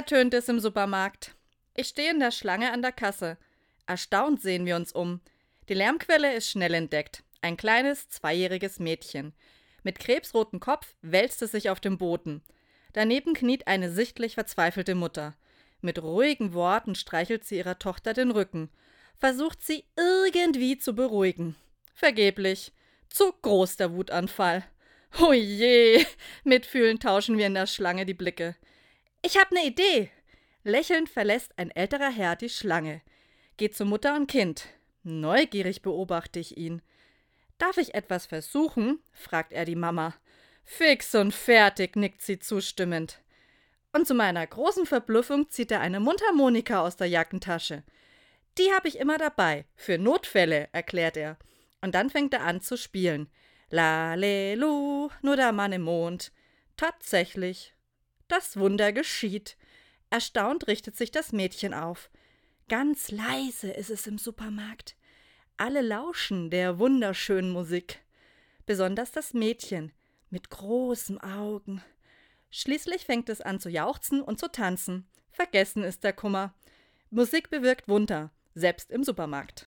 ertönt es im Supermarkt. Ich stehe in der Schlange an der Kasse. Erstaunt sehen wir uns um. Die Lärmquelle ist schnell entdeckt. Ein kleines, zweijähriges Mädchen. Mit krebsrotem Kopf wälzt es sich auf dem Boden. Daneben kniet eine sichtlich verzweifelte Mutter. Mit ruhigen Worten streichelt sie ihrer Tochter den Rücken, versucht sie irgendwie zu beruhigen. Vergeblich. Zu groß der Wutanfall. Oh je! Mitfühlend tauschen wir in der Schlange die Blicke. Ich hab ne Idee! Lächelnd verlässt ein älterer Herr die Schlange, geht zu Mutter und Kind. Neugierig beobachte ich ihn. Darf ich etwas versuchen? fragt er die Mama. Fix und fertig, nickt sie zustimmend. Und zu meiner großen Verblüffung zieht er eine Mundharmonika aus der Jackentasche. Die habe ich immer dabei, für Notfälle, erklärt er. Und dann fängt er an zu spielen. Lalelu, nur der Mann im Mond. Tatsächlich. Das Wunder geschieht. Erstaunt richtet sich das Mädchen auf. Ganz leise ist es im Supermarkt. Alle lauschen der wunderschönen Musik. Besonders das Mädchen mit großen Augen. Schließlich fängt es an zu jauchzen und zu tanzen. Vergessen ist der Kummer. Musik bewirkt Wunder, selbst im Supermarkt.